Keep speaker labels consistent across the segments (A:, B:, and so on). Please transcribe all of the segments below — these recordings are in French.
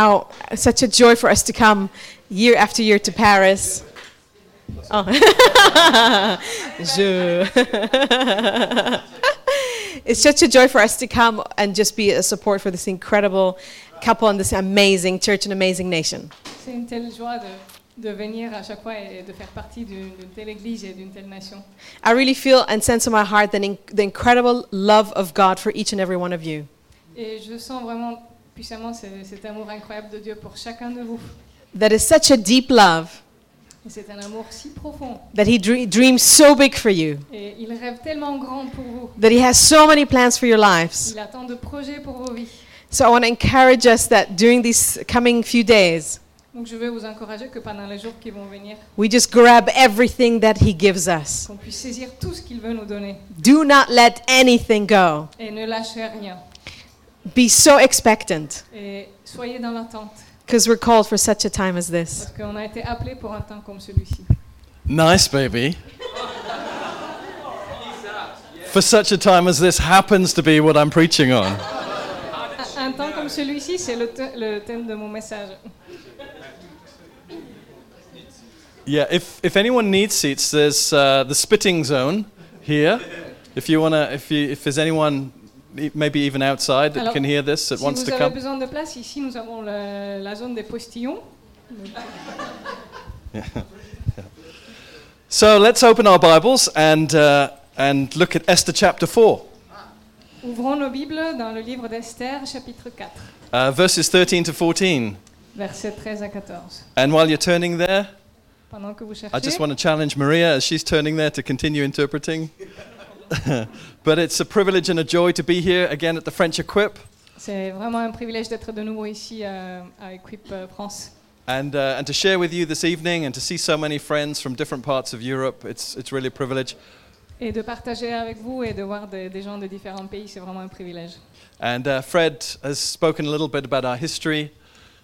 A: Now, such a joy for us to come year after year to Paris. Oh. Je. it's such a joy for us to come and just be a support for this incredible couple and this amazing church and amazing nation.
B: C'est une telle joie de, de venir à chaque fois et de faire partie d'une telle église et d'une telle nation.
A: I really feel and sense in my heart the, the incredible love of God for each and every one of you.
B: Et je sens vraiment puissamment cet amour incroyable de Dieu pour chacun de vous.
A: That is such a deep love
B: c'est un amour si profond.
A: that He dre- dreams so big for you,
B: Et il rêve tellement grand pour vous.
A: that He has so many plans for your lives.
B: Il a tant de projets pour vos vies.
A: So I want to encourage us that during these coming few days,
B: Donc je veux vous encourager que pendant les jours qui vont venir,
A: we just grab everything that He gives us.
B: qu'on puisse saisir tout ce qu'il veut nous donner.
A: Do not let anything go.
B: Et ne lâchez rien.
A: Be so expectant
B: Et soyez dans l'attente.
A: because we're called for such a time as this.
B: Parce qu'on a été appelés pour un temps comme celui-ci.
C: Nice, baby. For such a time as this happens to be what I'm preaching on.
B: Un, un temps comme celui-ci, c'est le, th- le thème de mon message.
C: Yeah, if, if anyone needs seats, there's uh, the spitting zone here. If you wanna, if you, if there's anyone, maybe even outside that
B: Alors,
C: can hear this that
B: Si
C: wants
B: vous
C: to
B: avez
C: come.
B: besoin de place, ici nous avons le- la zone des postillons.
C: So let's open our Bibles and uh, and look at Esther chapter four,
B: Ouvrons nos Bibles dans le livre d'Esther, chapitre 4,
C: uh, verses 13 to 14.
B: versets 13 à 14.
C: And while you're turning there,
B: Pendant que vous
C: I just want to challenge Maria as she's turning there to continue interpreting. but it's a privilege and a joy to be here again at the French Equip
B: c'est vraiment un privilège d'être de nouveau ici euh, à Equip euh, France
C: and, uh, and to share with you this evening and to see so many friends from different parts of Europe. It's, it's really a privilege.
B: et de partager avec vous et de voir des, des gens de différents pays, c'est vraiment un privilège.
C: And uh, Fred has spoken a little bit about our history.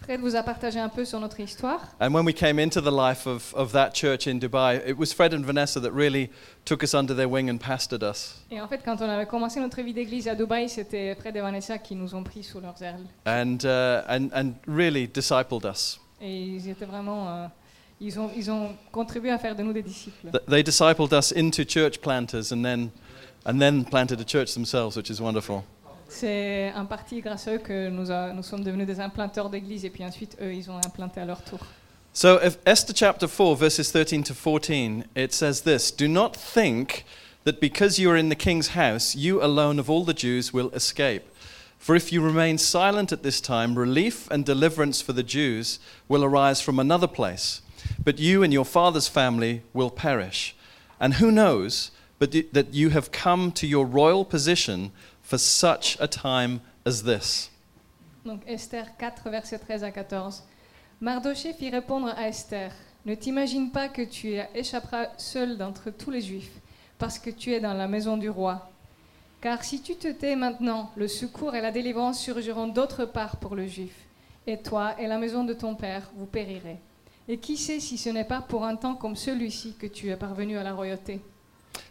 B: Fred vous a partagé un peu sur notre histoire.
C: And when we came into the life of, of that church in Dubai, it was Fred and Vanessa that really took us under their wing and pastored us.
B: Et en fait, quand on avait commencé notre vie d'église à Dubaï, c'était Fred et Vanessa qui nous ont pris sous leurs ailes.
C: and, uh, and, and really discipled us.
B: Et ils étaient vraiment. euh, ils, ont, ils ont contribué à faire de nous des disciples.
C: Th- They discipled us into church planters and then, and then planted a church themselves, which is wonderful.
B: C'est en partie grâce à eux que nous, a- nous sommes devenus des implanteurs d'église et puis ensuite, eux, ils ont implanté à leur tour.
C: So, if Esther chapter 4, verses 13 to 14, it says this Do not think that because you are in the king's house, you alone of all the Jews will escape. For if you remain silent at this time, relief and deliverance for the Jews will arise from another place. But you and your father's family will perish. And who knows but that you have come to your royal position for such a time as this?
B: Donc Esther 4, versets 13 à 14. Mardoché fit répondre à Esther Ne t'imagine pas que tu échapperas seul d'entre tous les Juifs, parce que tu es dans la maison du roi. Car si tu te tais maintenant, le secours et la délivrance surgiront d'autre part pour le Juif. Et toi et la maison de ton père, vous périrez. Et qui sait si ce n'est pas pour un temps comme celui-ci que tu es parvenu à la royauté?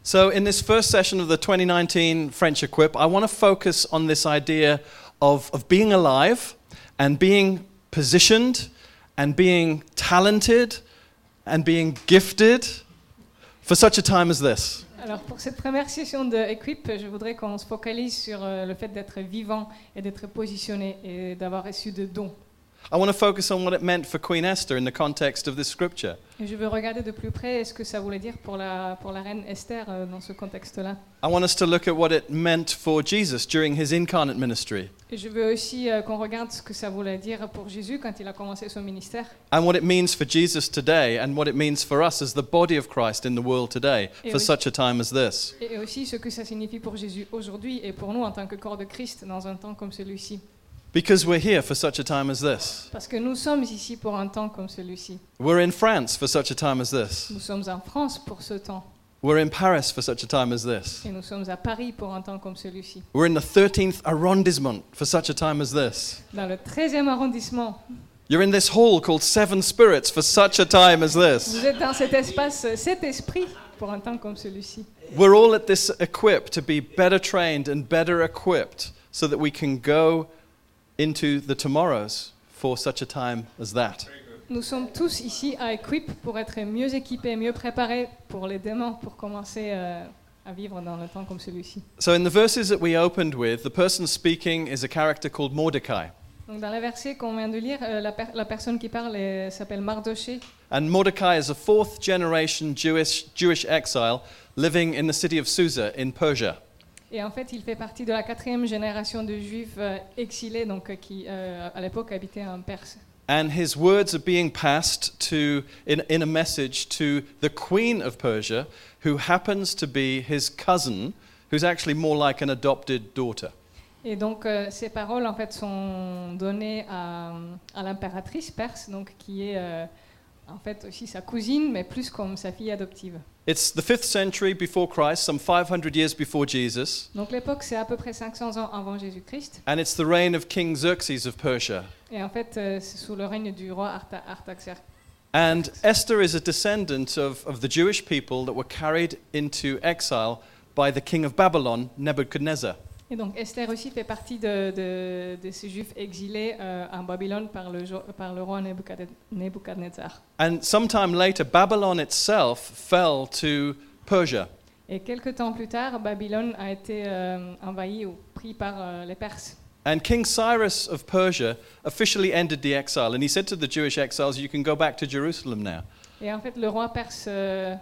C: So, in this first session of the 2019 French Equip, I want to focus on this idea of, of being alive and being positioned and being talented and being gifted for such a time as this.
B: Alors pour cette première session de Equip, je voudrais qu'on se focalise sur euh, le fait d'être vivant et d'être positionné et d'avoir reçu de dons.
C: I want to focus on what it meant for Queen Esther in the context of this scripture.
B: Et je veux regarder de plus près ce que ça voulait dire pour la, pour la reine Esther euh, dans ce contexte-là.
C: I want us to look at what it meant for Jesus during his incarnate ministry
B: Et je veux aussi euh, qu'on regarde ce que ça voulait dire pour Jésus quand il a commencé son ministère
C: and what it means for Jesus today and what it means for us as the body of Christ in the world today
B: Et
C: for
B: oui.
C: such a time as this.
B: et aussi ce que ça signifie pour Jésus aujourd'hui et pour nous en tant que corps de Christ dans un temps comme celui-ci.
C: Because we're here for such a time as this.
B: Parce que nous sommes ici pour un temps comme celui-ci.
C: We're in France for such a time as this.
B: Nous sommes en France pour ce temps
C: We're in Paris for such a time as this.
B: et nous sommes à Paris pour un temps comme celui-ci.
C: We're in the 13th arrondissement for such a time as this.
B: Dans le 13e arrondissement,
C: You're in this hall called Seven Spirits for such a time as this.
B: vous êtes dans cet espace, cet esprit pour un temps comme celui-ci.
C: We're all at this equipped to be better trained and better equipped so that we can go into the tomorrows for such a time as that.
B: Nous sommes tous ici à Equip pour être mieux équipés, mieux préparés pour les démons, pour commencer euh, à vivre dans le temps comme celui-ci.
C: So, in the verses that we opened with, the person speaking is a character called Mordecai.
B: Donc dans les versets qu'on vient de lire, euh, la, per- la personne qui parle est- s'appelle Mardoché.
C: And Mordecai is a fourth generation Jewish, Jewish exile living in the city of Susa in Persia.
B: Et en fait, il fait partie de la quatrième génération de juifs euh, exilés, donc euh, qui euh, à l'époque habitaient en Perse.
C: And his words are being passed to, in, in a message to the queen of Persia, who happens to be his cousin, who's actually more like an adopted daughter.
B: Et donc euh, ces paroles en fait sont données à, à l'impératrice perse, donc qui est euh, en fait aussi sa cousine, mais plus comme sa fille adoptive.
C: It's the fifth century before Christ, some 500 years before Jesus,
B: Donc l'époque c'est à peu près 500 ans avant Jésus-Christ.
C: and it's the reign of King Xerxes of Persia.
B: Et en fait, euh, c'est sous le règne du roi Arta- Artaxerxes.
C: And Esther is a descendant of, of the Jewish people that were carried into exile by the king of Babylon, Nebuchadnezzar.
B: Et donc Esther aussi fait partie de, de- de ces juifs exilés euh, en Babylone par le, par le roi Nebuchadne- Nebuchadnezzar.
C: And sometime later, Babylon itself fell to Persia.
B: Et quelques temps plus tard, Babylone a été euh, envahie ou pris par euh, les Perses.
C: And King Cyrus of Persia officially ended the exile. And he said to the Jewish exiles, You can go back to Jerusalem now.
B: Et en fait, le roi perse euh,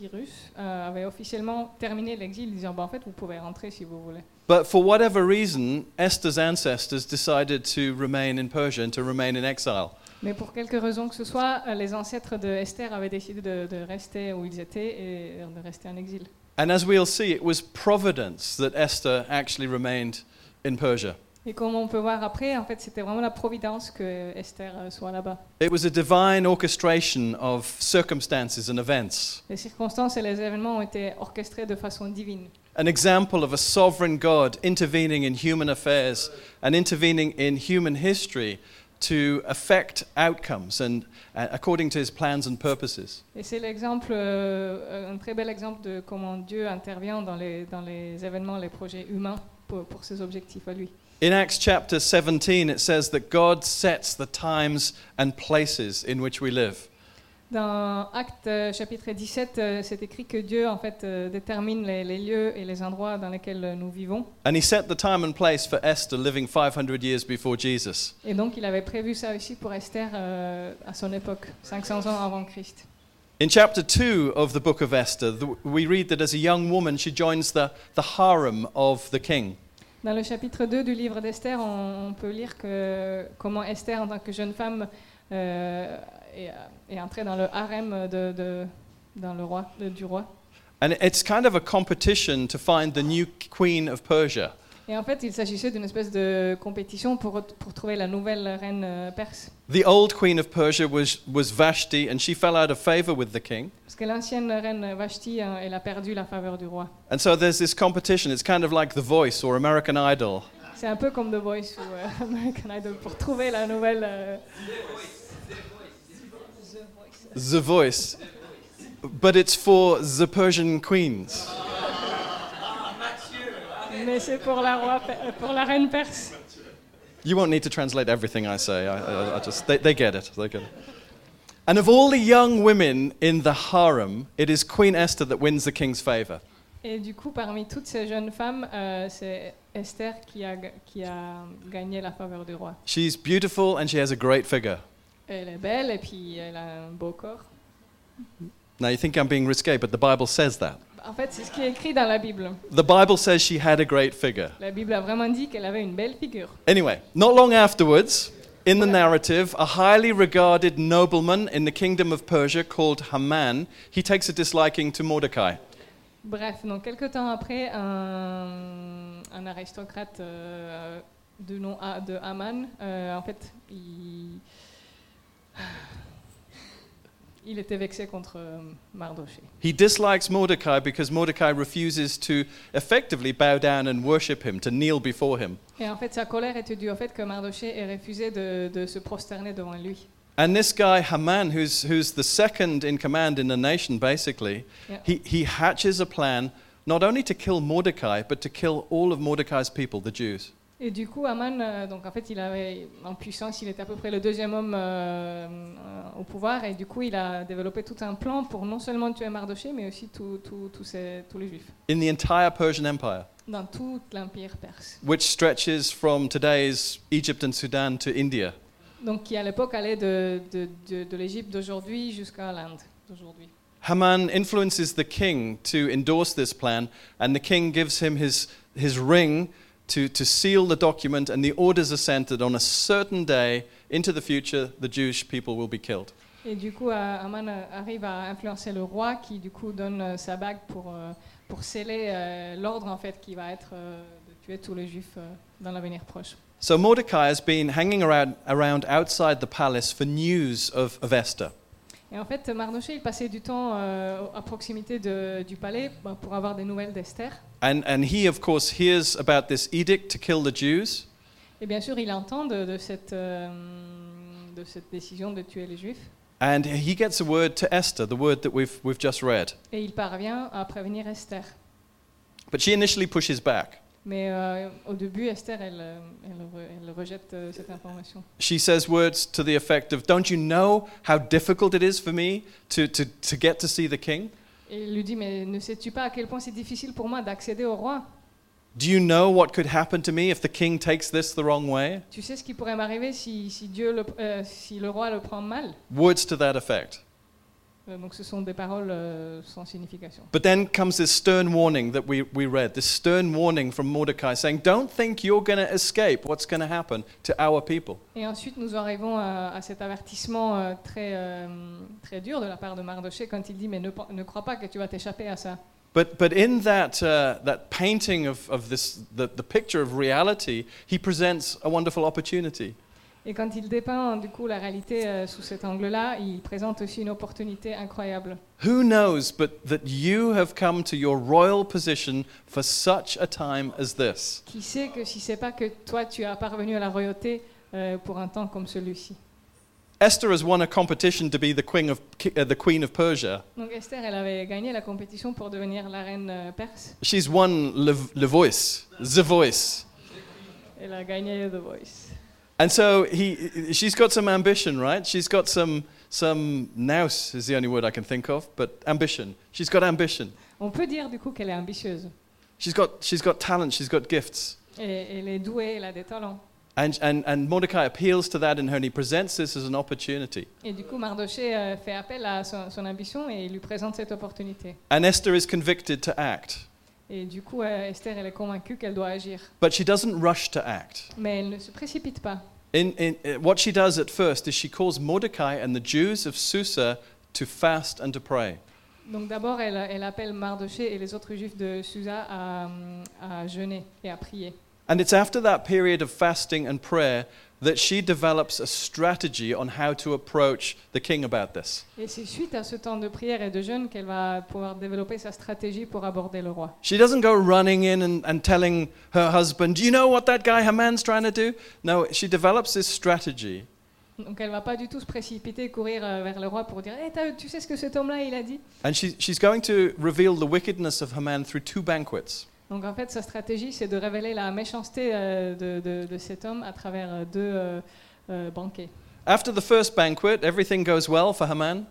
B: Cyrus euh, avait officiellement terminé l'exil, disant bah, en fait, vous pouvez rentrer si vous voulez.
C: But for whatever reason, Esther's ancestors decided to remain in Persia and to remain in exile.
B: Mais pour quelque raison que ce soit, euh, les ancêtres de Esther avaient décidé de, de rester où ils étaient et de rester en exil.
C: And as we'll see, it was providence that Esther actually remained in Persia.
B: Et comme on peut voir après, en fait, c'était vraiment la providence que Esther euh, soit là-bas.
C: It was a divine orchestration of circumstances and events,
B: Les circonstances et les événements ont été orchestrés de façon divine.
C: an example of a sovereign God intervening in human affairs and intervening in human history to affect outcomes and uh, according to his plans and purposes.
B: Et c'est l'exemple, euh, un très bel exemple de comment Dieu intervient dans les, dans les événements, les projets humains pour, pour ses objectifs à lui.
C: In Acts chapter 17, it says that God sets the times and places in which we live.
B: Dans Actes chapitre 17, euh, c'est écrit que Dieu en fait euh, détermine les, les lieux et les endroits dans lesquels euh, nous vivons.
C: And he set the time and place for Esther living 500 years before Jesus.
B: Et donc il avait prévu ça aussi pour Esther euh, à son époque, 500 ans avant Christ.
C: In chapter 2 of the book of Esther, th- we read that as a young woman, she joins the, the harem of the king.
B: Dans le chapitre 2 du livre d'Esther, on, peut lire que comment Esther, en tant que jeune femme, euh, est, entrée dans le harem de, dans le roi, du roi.
C: And it's kind of a competition to find the new queen of Persia.
B: Et en fait, il s'agissait d'une espèce de compétition pour, pour trouver la nouvelle reine euh, perse.
C: The old queen of Persia was, was Vashti, and she fell out of favor with the king.
B: Parce que l'ancienne reine Vashti, euh, elle a perdu la faveur du roi.
C: And so there's this competition. It's kind of like The Voice or American Idol.
B: C'est un peu comme The Voice ou euh, American Idol pour trouver la nouvelle. euh,
C: The Voice. But it's for the Persian queens.
B: Mais c'est pour la, roi, euh, pour la reine perse.
C: You won't need to translate everything I say. I, I, I just, they, they get it. They get it. And of all the young women in the harem, it is Queen Esther that wins the king's favor.
B: Et du coup, parmi toutes ces jeunes femmes, euh, c'est Esther qui a, qui a gagné la faveur du roi.
C: She's beautiful and she has a great figure.
B: Elle est belle et puis elle a un beau corps.
C: Now you think I'm being risque, but the Bible says that.
B: En fait, c'est ce qui est écrit dans la Bible.
C: The Bible says she had a great figure.
B: La Bible a vraiment dit qu'elle avait une belle figure.
C: Anyway, not long afterwards, in the narrative, a highly regarded nobleman in the kingdom of Persia called Haman, he takes a disliking to Mordecai.
B: Bref, donc quelques temps après, un, un aristocrate euh, de nom de Haman, euh, en fait, il, il était vexé contre euh, Mardoché.
C: He dislikes Mordecai because Mordecai refuses to effectively bow down and worship him, to kneel before him.
B: Et en fait, sa colère était due au fait que Mardoché ait refusé de, de se prosterner devant lui.
C: And this guy, Haman, who's, who's the second in command in the nation, basically,
B: Yeah.
C: he, he hatches a plan not only to kill Mordecai, but to kill all of Mordecai's people, the Jews.
B: Et du coup, Aman, euh, donc en fait, il avait en puissance, il était à peu près le deuxième homme euh, au pouvoir, et du coup, il a développé tout un plan pour non seulement tuer Mardoché, mais aussi tout- tout- tous ces- tous les juifs,
C: in the entire Persian Empire,
B: dans tout l'empire perse.
C: which stretches from today's Egypt and Sudan to India.
B: Donc qui à l'époque allait de, de, de- de l'Égypte d'aujourd'hui jusqu'à l'Inde d'aujourd'hui.
C: Haman influences the king to endorse this plan, and the king gives him his, his ring to, to seal the document, and the orders are sent that on a certain day into the future, the Jewish people will be killed.
B: Et du coup, euh, Aman euh, arrive à influencer le roi qui du coup donne euh, sa bague pour, pour sceller l'ordre en fait qui va être de tuer tous les juifs dans l'avenir proche.
C: So Mordecai has been hanging around, around outside the palace for news of, of Esther.
B: Et en fait, Mardoché, il passait du temps à proximité de- du palais bah, pour avoir des nouvelles d'Esther.
C: And, and he, of course, hears about this edict to kill the Jews.
B: Et bien sûr, il entend de, de cette, euh, de cette décision de tuer les juifs.
C: And he gets a word to Esther, the word that we've, we've just read.
B: Et il parvient à prévenir Esther.
C: But she initially pushes back.
B: Mais euh, au début, Esther, elle, euh, elle, elle rejette euh, cette information.
C: She says words to the effect of, Don't you know how difficult it is for me to, to, to get to see the king?
B: Et il lui dit, mais ne sais-tu pas à quel point c'est difficile pour moi d'accéder au roi?
C: Do you know what could happen to me if the king takes this the wrong way?
B: Tu sais ce qui pourrait m'arriver si, si, Dieu le, euh, si le roi le prend mal?
C: Words to that effect.
B: Euh, Donc ce sont des paroles euh, sans signification.
C: But then comes this stern warning that we, we read, this stern warning from Mordecai saying, Don't think you're going to escape what's going to happen to our people.
B: Et ensuite, nous arrivons à, à cet avertissement euh, très, euh, très dur de la part de Mardoché quand il dit Mais ne, ne crois pas que tu vas t'échapper à ça.
C: But, but in that, uh, that painting of, of this, the, the picture of reality, he presents a wonderful opportunity.
B: Et quand il dépeint du coup la réalité euh, sous cet angle-là, il présente aussi une opportunité incroyable.
C: Who knows but that you have come to your royal position for such a time as this?
B: Qui sait que si c'est pas que toi tu as parvenu à la royauté euh, pour un temps comme celui-ci?
C: Esther has won a competition to be the queen of, uh, the queen of Persia.
B: Donc Esther, elle avait gagné la compétition pour devenir la reine euh, perse.
C: She's won le, le voice, the voice.
B: Elle a gagné The Voice.
C: And so he, she's got some ambition, right? She's got some, some nous is the only word I can think of, but ambition. She's got ambition.
B: On peut dire du coup qu'elle est ambitieuse.
C: She's got, she's got talent, she's got gifts.
B: Et, elle est douée, elle a des talents.
C: And, and, and Mordecai appeals to that in her and he presents this as an opportunity.
B: Et du coup, Mardoché euh, fait appel à son, son ambition et il lui présente cette opportunité.
C: And Esther is convicted to act.
B: Et du coup, euh, Esther, elle est convaincue qu'elle doit agir.
C: But she doesn't rush to act.
B: Mais elle ne se précipite pas.
C: In, in, uh, what she does at first is she calls Mordecai and the Jews of Susa to fast and to pray.
B: Donc d'abord, elle, elle appelle Mardoché et les autres juifs de Susa à, hum, à jeûner et à prier.
C: And it's after that period of fasting and prayer that she develops a strategy on how to approach the king about this.
B: Et c'est suite à ce temps de prière et de jeûne qu'elle va pouvoir développer sa stratégie pour aborder le roi.
C: She doesn't go running in and, and telling her husband, Do you know what that guy Haman's trying to do? No, she develops this strategy
B: Donc elle va pas du tout se précipiter courir euh, vers le roi pour dire Eh, t'as- Tu sais ce que cet homme-là, il a dit
C: and she, she's going to reveal the wickedness of Haman through two banquets.
B: Donc en fait, sa stratégie, c'est de révéler la méchanceté euh, de, de- de cet homme à travers euh, deux euh, banquets.
C: After the first banquet, everything goes well for Haman,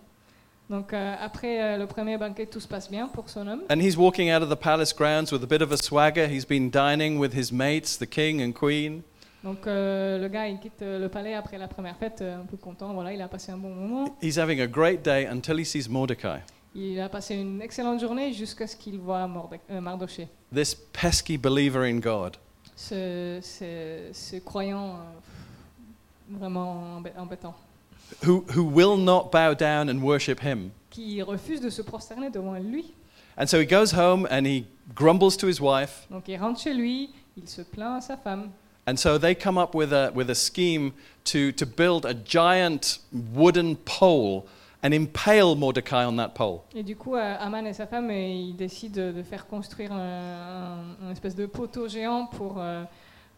B: Donc euh, après euh, le premier banquet, tout se passe bien pour son homme.
C: and he's walking out of the palace grounds with a bit of a swagger. He's been dining with his mates, the king and queen.
B: Donc euh, le gars, il quitte le palais après la première fête, un peu content. Voilà, il a passé un bon moment.
C: He's having a great day until he sees Mordecai,
B: Il a passé une excellente journée jusqu'à ce qu'il voit euh, Mardoché,
C: this pesky believer in God.
B: ce, ce- ce croyant euh, vraiment embê- embêtant,
C: who, who will not bow down and worship him.
B: qui refuse de se prosterner devant lui.
C: And so he goes home and he grumbles to his wife.
B: Donc il rentre chez lui, il se plaint à sa femme.
C: And so they come up with a, with a scheme to, to build a giant wooden pole and impale Mordecai on that pole.
B: Et du coup, euh, Aman et sa femme, euh, ils décident de, faire construire un, un- espèce de poteau géant pour, euh,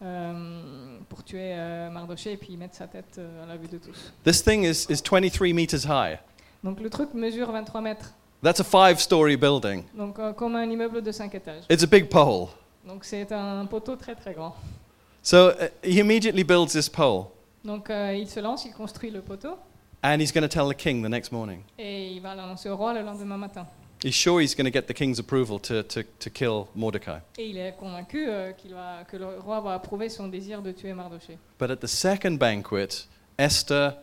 B: euh, pour tuer euh, Mardoché et puis mettre sa tête euh, à la vue de tous.
C: This thing is, is 23 meters high.
B: Donc le truc mesure 23 mètres,
C: That's a five story building.
B: donc euh, comme un immeuble de 5 étages.
C: It's a big pole.
B: Donc c'est un poteau très très grand.
C: So uh, he immediately builds this pole
B: Donc euh, il se lance, il construit le poteau
C: and he's going to tell the king the next morning.
B: et il va l'annoncer au roi le lendemain matin.
C: He's sure he's going to get the king's approval to, to, to kill Mordecai.
B: Et il est convaincu euh, qu'il va, que le roi va approuver son désir de tuer Mardoché.
C: But at the second banquet, Esther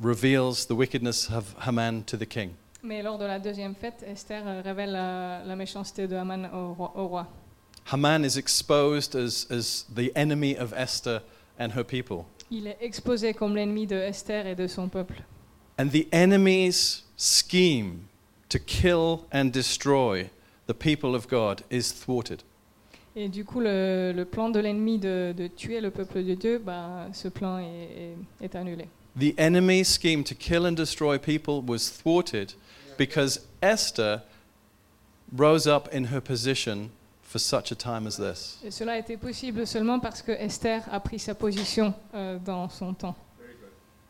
C: reveals the wickedness of Haman to the king.
B: Mais lors de la deuxième fête, Esther euh, révèle la, la méchanceté de Haman au roi. au roi.
C: Haman is exposed as, as the enemy of Esther and her people.
B: Il est exposé comme l'ennemi de Esther et de son peuple.
C: And the enemy's scheme to kill and destroy the people of God is thwarted.
B: Et du coup, le, le plan de l'ennemi de, de tuer le peuple de Dieu, bah, ce plan est, est- est annulé.
C: The enemy's scheme to kill and destroy people was thwarted because Esther rose up in her position for such a time as this.
B: Et cela a été possible seulement parce que Esther a pris sa position euh, dans son temps.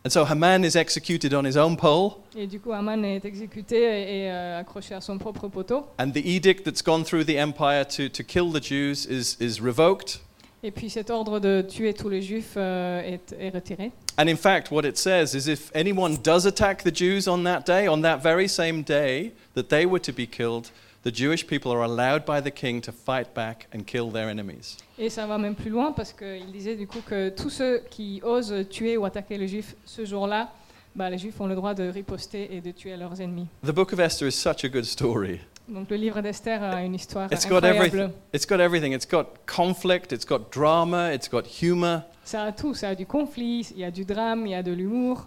C: And so Haman is executed on his own pole,
B: Et du coup, Haman est exécuté et, et, euh, accroché à son propre poteau.
C: and the edict that's gone through the empire to, to kill the Jews is, is revoked.
B: Et puis cet ordre de tuer tous les juifs euh, est, est retiré.
C: And in fact, what it says is if anyone does attack the Jews on that day, on that very same day that they were to be killed, the Jewish people are allowed by the king to fight back and kill their enemies.
B: Et ça va même plus loin parce qu'il disait du coup que tous ceux qui osent tuer ou attaquer les juifs ce jour-là, bah, les juifs ont le droit de riposter et de tuer leurs ennemis.
C: The book of Esther is such a good story.
B: Donc le livre d'Esther a une histoire
C: It's got
B: incroyable.
C: everything. It's got everything. It's got conflict, it's got drama, it's got humor.
B: Ça a tout, ça a du conflit, il y a du drame, il y a de l'humour.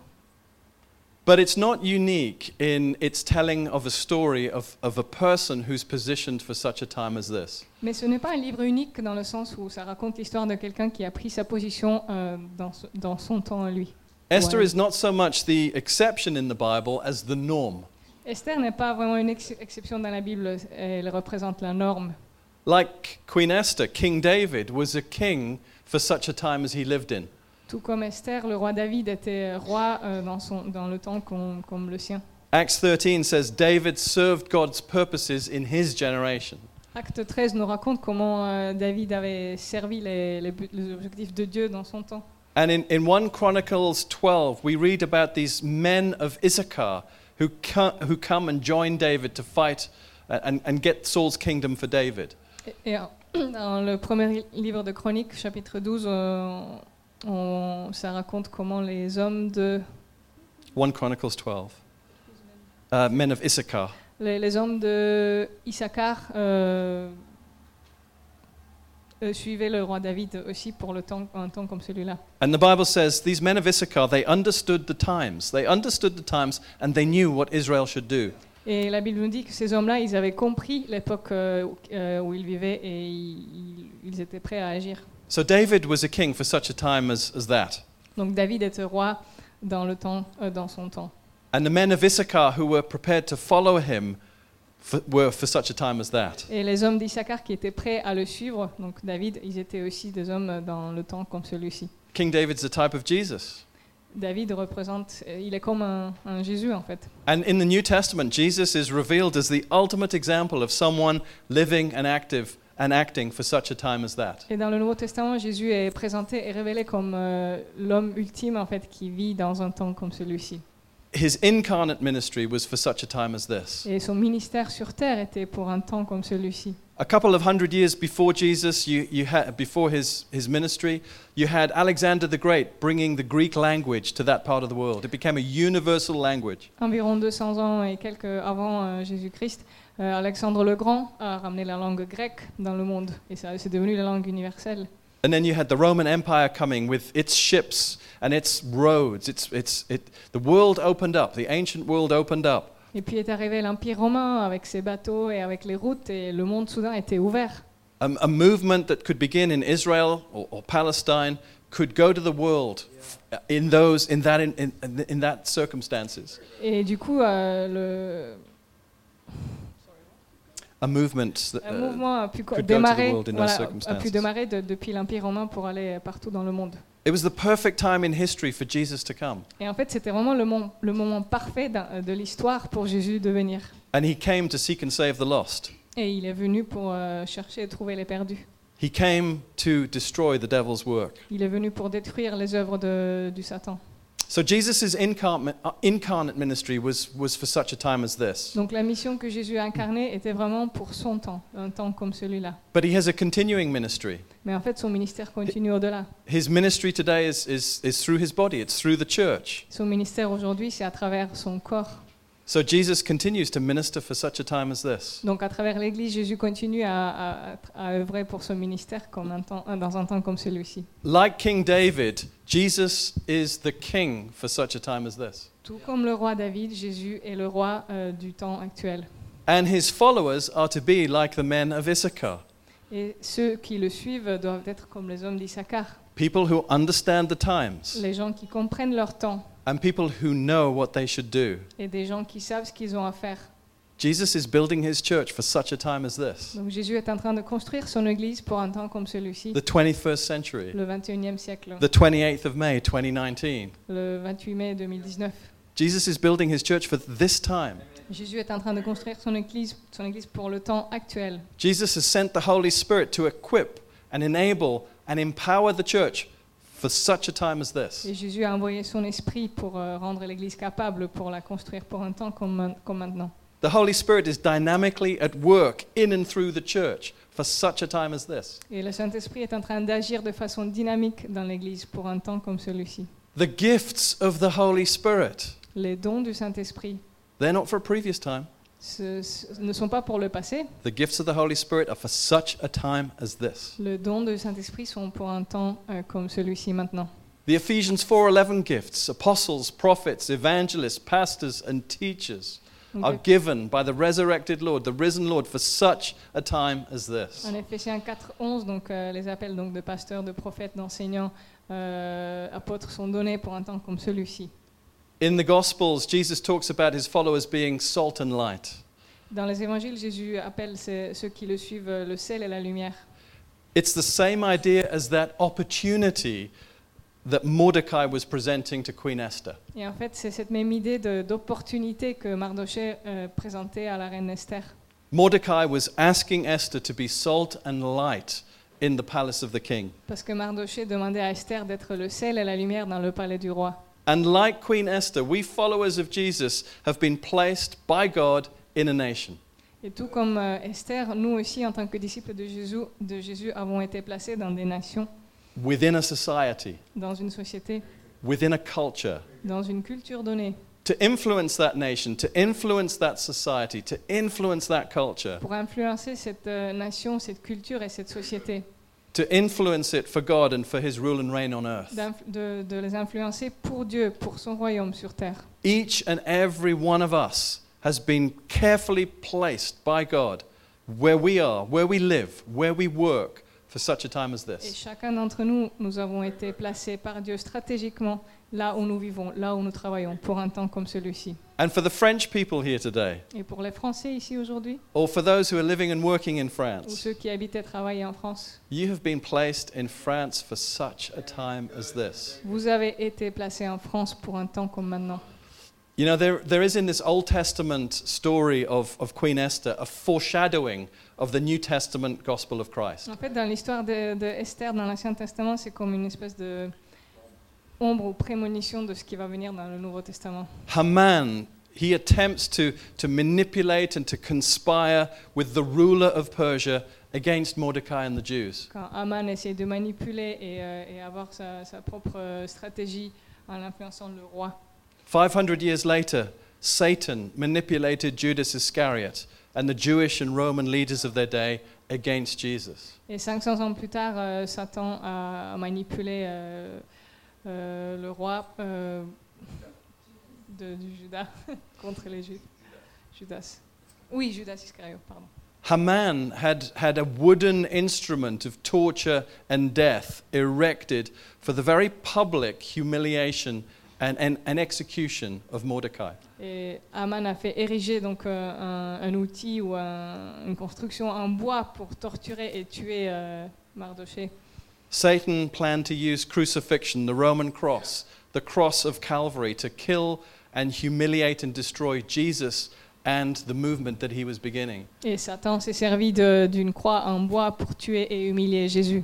C: But it's not unique in its telling of a story of, of a person who's positioned for such a time as this.
B: Mais ce n'est pas un livre unique dans le sens où ça raconte l'histoire de quelqu'un qui a pris sa position euh, dans, dans son temps à lui.
C: Esther is not so much the exception in the Bible as the norm.
B: Esther n'est pas vraiment une ex- exception dans la Bible, elle représente la norme.
C: Like Queen Esther, King David was a king for such a time as he lived in.
B: Tout comme Esther, le roi David était roi euh, dans, son, dans le temps com- comme le sien.
C: Acts 13 says David served God's purposes in his generation.
B: Acte 13 nous raconte comment euh, David avait servi les, les buts- les objectifs de Dieu dans son temps.
C: And in, in 1 Chronicles 12, we read about these men of Issachar who, co- who come and join David to fight uh, and, and get Saul's kingdom for David.
B: Et, et, dans le premier livre de Chroniques, chapitre 12, euh, on- ça raconte comment les hommes de
C: 1 Chronicles 12. Uh, men of Issachar.
B: les, les hommes de Issachar euh, euh, suivaient le roi David aussi pour le temps, un temps comme celui-là.
C: And the Bible says these men of Issachar, they understood the times. They understood the times and they knew what Israel should do.
B: Et la Bible nous dit que ces hommes-là, ils avaient compris l'époque euh, euh, où ils vivaient et ils, ils étaient prêts à agir.
C: So David was a king for such a time as, as that.
B: Donc David était roi dans, le temps, euh, dans son temps.
C: And the men of Issachar who were prepared to follow him for, were for such a time as that.
B: Et les hommes d'Issachar qui étaient prêts à le suivre, donc David, ils étaient aussi des hommes dans le temps comme celui-ci.
C: King David's a type of Jesus.
B: David représente, euh, il est comme un, un Jésus en fait.
C: And in the New Testament, Jesus is revealed as the ultimate example of someone living and active and acting for such a time as that.
B: Et dans le Nouveau Testament, Jésus est présenté et révélé comme euh, l'homme ultime en fait qui vit dans un temps comme celui-ci.
C: His incarnate ministry was for such a time as this.
B: Et son ministère sur terre était pour un temps comme celui-ci.
C: A couple of hundred years before Jesus, you, you had, before his, his ministry, you had Alexander the Great bringing the Greek language to that part of the world. It became a universal language.
B: Environ 200 ans et quelques avant euh, Jésus-Christ, euh, Alexandre le Grand a ramené la langue grecque dans le monde et ça c'est devenu la langue universelle.
C: And then you had the Roman Empire coming with its ships and its roads. It's, it's, it, the world opened up, the ancient world opened up.
B: Et puis est arrivé l'Empire romain avec ses bateaux et avec les routes et le monde soudain était ouvert.
C: A, a movement that could begin in Israel or, or Palestine could go to the world in, those, in, that, in, in, in that circumstances.
B: Et du coup, euh, le,
C: A movement that,
B: un
C: uh,
B: mouvement a pu co-
C: could go to the
B: démarrer,
C: world in those
B: voilà, a
C: circumstances.
B: pu démarrer de- depuis l'Empire romain pour aller partout dans le monde.
C: it was the perfect time in history for Jesus to come.
B: Et en fait, c'était vraiment le, mon- le moment parfait d'un- de l'histoire pour Jésus de venir.
C: And he came to seek and save the lost.
B: Et il est venu pour euh, chercher et trouver les perdus.
C: He came to destroy the devil's work.
B: Il est venu pour détruire les œuvres de- du Satan.
C: So Jesus' incarnate, uh, incarnate ministry was, was for such a time as this.
B: Donc la mission que Jésus a incarnée était vraiment pour son temps, un temps comme celui-là.
C: But he has a continuing ministry.
B: Mais en fait, son ministère continue au-delà.
C: His ministry today is, is, is through his body, it's through the church.
B: Son ministère aujourd'hui, c'est à travers son corps.
C: So Jesus continues to minister for such a time as this.
B: Donc à travers l'Église, Jésus continue à, à, à œuvrer pour son ministère comme un temps, dans un temps comme celui-ci.
C: Like King David, Jesus is the king for such a time as this.
B: Tout comme le roi David, Jésus est le roi euh, du temps actuel.
C: And his followers are to be like the men of Issachar,
B: Et ceux qui le suivent doivent être comme les hommes d'Issachar,
C: people who understand the times
B: les gens qui comprennent leur temps
C: and people who know what they should do.
B: et des gens qui savent ce qu'ils ont à faire.
C: Jesus is building his church for such a time as this,
B: Donc Jésus est en train de construire son Église pour un temps comme celui-ci,
C: the 21st century,
B: le 21e siècle,
C: the 28th of May 2019.
B: le 28 mai 2019.
C: Jesus is building his church for this time.
B: Jésus est en train de construire son Église, son église pour le temps actuel.
C: Jesus has sent the Holy Spirit to equip and enable and empower the church for such a time as this.
B: Et Jésus a envoyé son esprit pour euh, rendre l'Église capable pour la construire pour un temps comme, comme maintenant.
C: The Holy Spirit is dynamically at work in and through the church for such a time as this.
B: Et le Saint-Esprit est en train d'agir de façon dynamique dans l'Église pour un temps comme celui-ci.
C: The gifts of the Holy Spirit,
B: Les dons du Saint-Esprit
C: they're not for a previous time.
B: Ce- ce- ne sont pas pour le passé.
C: The gifts of the Holy Spirit are for such a time as this.
B: Les dons du Saint-Esprit sont pour un temps euh, comme celui-ci maintenant.
C: The Ephesians 4:11 gifts, apostles, prophets, evangelists, pastors and teachers
B: Donc,
C: are given by the resurrected Lord, the risen Lord for such a time as this.
B: En Éphésiens 4, 11, donc, euh, les appels donc, de pasteurs, de prophètes, d'enseignants, euh, apôtres sont donnés pour un temps comme celui-ci.
C: In the Gospels, Jesus talks about his followers being salt and light.
B: Dans les évangiles, Jésus appelle ceux qui le suivent le sel et la lumière.
C: It's the same idea as that opportunity that Mordecai was presenting to Queen Esther.
B: Et en fait, c'est cette même idée d'opportunité que Mardoché euh, présentait à la reine Esther.
C: Mordecai was asking Esther to be salt and light in the palace of the king.
B: Parce que Mardoché demandait à Esther d'être le sel et la lumière dans le palais du roi.
C: And like Queen Esther, we followers of Jesus have been placed by God in a nation.
B: Et tout comme euh, Esther, nous aussi, en tant que disciples de Jésus, de Jésus, avons été placés dans des nations,
C: within a society,
B: dans une société,
C: within a culture,
B: dans une culture donnée,
C: to influence that nation, to influence that society, to influence that culture,
B: pour influencer cette euh, nation, cette culture et cette société,
C: to influence it for God and for His rule and reign on earth.
B: de, de les influencer pour Dieu, pour son royaume sur terre.
C: Each and every one of us has been carefully placed by God where we are, where we live, where we work for such a time as
B: Et
C: this.
B: chacun d'entre nous, nous avons été placés par Dieu stratégiquement là où nous vivons, là où nous travaillons, pour un temps comme celui-ci.
C: And for the French people here today,
B: Et pour les Français ici aujourd'hui,
C: or for those who are living and working in
B: ou
C: France,
B: ceux qui habitent et travaillent en France,
C: you have been placed in France for such a time as this.
B: vous avez été placés en France pour un temps comme maintenant.
C: You know, there, there is in this Old Testament story of, of Queen Esther a foreshadowing of the New Testament gospel of Christ.
B: En fait, dans l'histoire de, de Esther dans l'Ancien Testament, c'est comme une espèce de ombre ou prémonition de ce qui va venir dans le Nouveau Testament.
C: Haman, he attempts to, to manipulate and to conspire with the ruler of Persia against Mordecai and the Jews.
B: Quand Haman essaie de manipuler et, euh, et avoir sa, sa propre euh, stratégie en influençant le roi.
C: 500 years later, Satan manipulated Judas Iscariot and the Jewish and Roman leaders of their day against Jesus.
B: Et 500 ans plus tard, euh, Satan a manipulé euh, euh, le roi euh, de, du Judas contre les Juifs. Judas. Oui, Judas Iscariot, pardon.
C: Haman had, had a wooden instrument of torture and death erected for the very public humiliation and, and, and execution of Mordecai.
B: Et Haman a fait ériger donc euh, un, un outil ou un- une construction en bois pour torturer et tuer euh, Mardoché.
C: Satan planned to use crucifixion, the Roman cross, the cross of Calvary, to kill and humiliate and destroy Jesus and the movement that he was beginning.
B: Et Satan s'est servi d'une croix en bois pour tuer et humilier Jésus.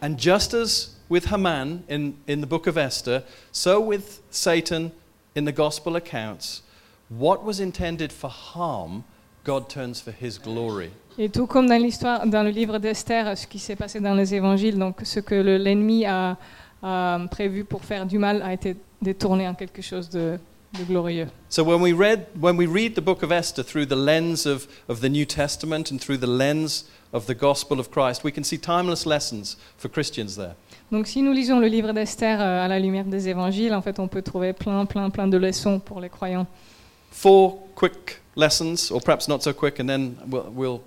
C: And just as with Haman in, in the book of Esther, so with Satan in the gospel accounts, what was intended for harm, God turns for his glory.
B: Et tout comme dans l'histoire, dans le livre d'Esther, ce qui s'est passé dans les évangiles, donc ce que le- l'ennemi a, a prévu pour faire du mal a été détourné en quelque chose de, de glorieux.
C: So when we, read, when we read the book of Esther through the lens of, of the New Testament and through the lens of the gospel of Christ, we can see timeless lessons for Christians there.
B: Donc si nous lisons le livre d'Esther euh, à la lumière des évangiles, en fait, on peut trouver plein, plein, plein de leçons pour les croyants.
C: Four quick lessons, or perhaps not so quick, and then we'll, we'll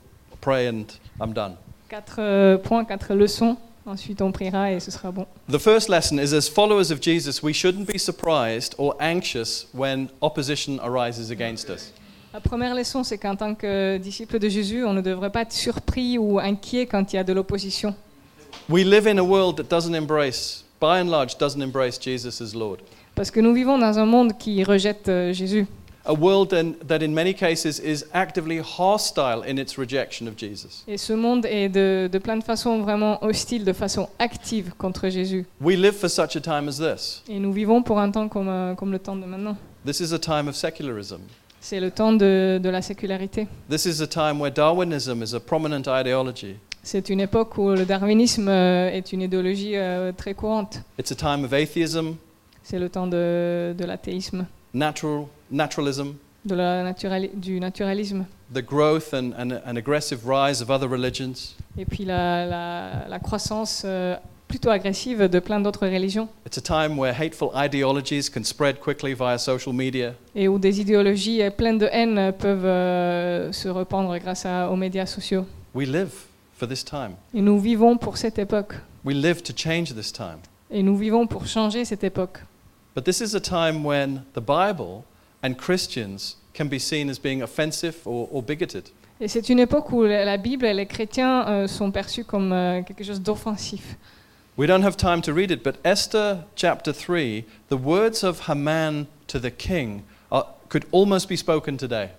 C: pray and I'm done.
B: Quatre euh, points, quatre leçons. Ensuite, on priera et ce sera bon.
C: The first lesson is as followers of Jesus, we shouldn't be surprised or anxious when opposition arises against us.
B: La première leçon, c'est qu'en tant que disciple de Jésus, on ne devrait pas être surpris ou inquiet quand il y a de l'opposition.
C: We live in a world that doesn't embrace, by and large, doesn't embrace Jesus as Lord.
B: Parce que nous vivons dans un monde qui rejette euh, Jésus.
C: A world that in many cases is actively hostile in its rejection of Jesus.
B: Et ce monde est de, de plein de façons vraiment hostile, de façon active contre Jésus.
C: We live for such a time as this.
B: Et nous vivons pour un temps comme, euh, comme le temps de maintenant.
C: This is a time of secularism.
B: C'est le temps de, de la sécularité.
C: This is a time where Darwinism is a prominent ideology.
B: C'est une époque où le darwinisme euh, est une idéologie euh, très courante.
C: It's a time of atheism,
B: C'est le temps de, de l'athéisme,
C: natural, naturalism,
B: de la naturali- du naturalisme.
C: the growth and, and an aggressive rise of other religions.
B: Et puis la, la- la croissance euh, plutôt agressive de plein d'autres religions.
C: It's a time where hateful ideologies can spread quickly via social media.
B: Et où des idéologies pleines de haine peuvent euh, se répandre grâce à- aux médias sociaux.
C: We live for this time.
B: Et nous vivons pour cette époque.
C: We live to change this time.
B: Et nous vivons pour changer cette époque.
C: But this is a time when the Bible and Christians can be seen as being offensive or, or bigoted.
B: Et c'est une époque où la Bible et les chrétiens euh, sont perçus comme euh, quelque chose d'offensif.
C: We don't have time to read it, but Esther chapter 3, the words of Haman to the king are, could almost be spoken today.